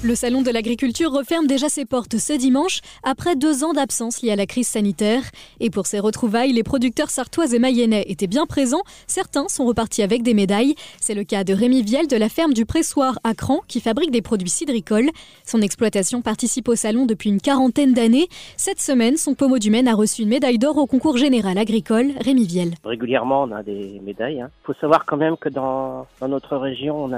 Le Salon de l'agriculture referme déjà ses portes ce dimanche, après deux ans d'absence liée à la crise sanitaire. Et pour ces retrouvailles, les producteurs sartois et mayennais étaient bien présents. Certains sont repartis avec des médailles. C'est le cas de Rémi Viel de la ferme du Pressoir à Cran, qui fabrique des produits cidricoles. Son exploitation participe au salon depuis une quarantaine d'années. Cette semaine, son pommeau du Maine a reçu une médaille d'or au concours général agricole Rémi Viel. Régulièrement, on a des médailles. Il hein. faut savoir quand même que dans, notre région,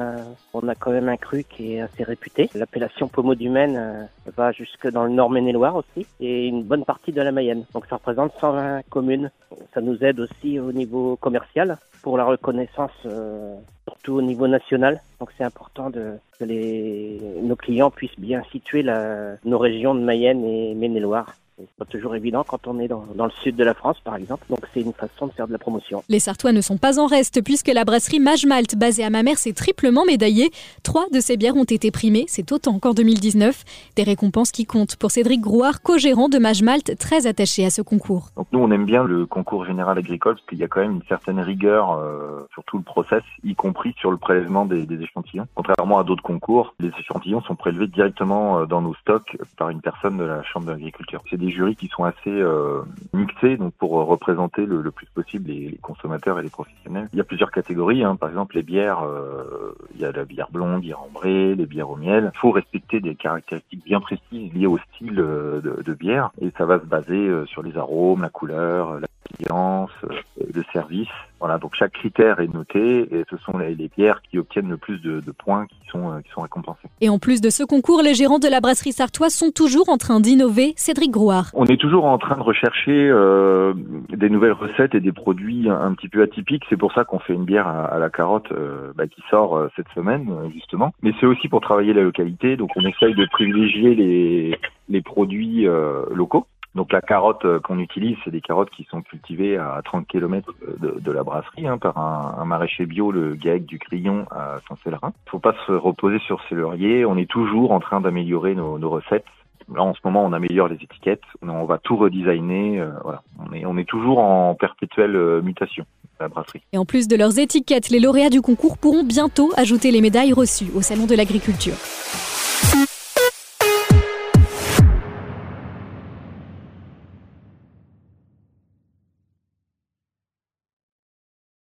on a quand même un cru qui est assez réputé l'appellation pommeau du Maine euh, va jusque dans le nord Maine-et-Loire aussi et une bonne partie de la Mayenne. Donc ça représente 120 communes. Ça nous aide aussi au niveau commercial pour la reconnaissance euh, surtout au niveau national. Donc c'est important de, que les, nos clients puissent bien situer la, nos régions de Mayenne et Maine-et-Loire. C'est pas toujours évident quand on est dans, le sud de la France, par exemple. Donc, c'est une façon de faire de la promotion. Les Sartois ne sont pas en reste, puisque la brasserie Mage Malte, basée à Mamers, s'est triplement médaillée. Trois de ces bières ont été primées, c'est autant qu'en 2019. Des récompenses qui comptent pour Cédric Grouard, co-gérant de Mage Malte, très attaché à ce concours. Donc, nous, on aime bien le concours général agricole, parce qu'il y a quand même une certaine rigueur euh, sur tout le process, y compris sur le prélèvement des, des échantillons. Contrairement à d'autres concours, les échantillons sont prélevés directement euh, dans nos stocks par une personne de la Chambre d'agriculture. C'est des jurys qui sont assez euh, mixés, donc pour représenter le, plus possible les, consommateurs et les professionnels. Il y a plusieurs catégories, hein. par exemple les bières, euh, il y a la bière blonde, bière ambrée, les bières au miel. Il faut respecter des caractéristiques bien précises liées au style euh, de, de bière, et ça va se baser euh, sur les arômes, la couleur, la clience, le service. Voilà, donc chaque critère est noté et ce sont les, bières qui obtiennent le plus de, points qui sont, euh, qui sont récompensés. Et en plus de ce concours, les gérants de la brasserie sartoise sont toujours en train d'innover. Cédric Grouard. On est toujours en train de rechercher euh, des nouvelles recettes et des produits un, petit peu atypiques. C'est pour ça qu'on fait une bière à, la carotte euh, bah, qui sort cette semaine justement. Mais c'est aussi pour travailler la localité. Donc on essaye de privilégier les, les produits locaux. Donc la carotte euh, qu'on utilise, c'est des carottes qui sont cultivées à 30 km de, la brasserie hein, par un, maraîcher bio, le GAEC du Crillon à Saint-Célerin. Il ne faut pas se reposer sur ses lauriers. On est toujours en train d'améliorer nos, recettes. Là, en ce moment, on améliore les étiquettes. On va tout redesigner. Euh, voilà. on, est, on est toujours en perpétuelle euh, mutation. La brasserie. Et en plus de leurs étiquettes, les lauréats du concours pourront bientôt ajouter les médailles reçues au Salon de l'Agriculture.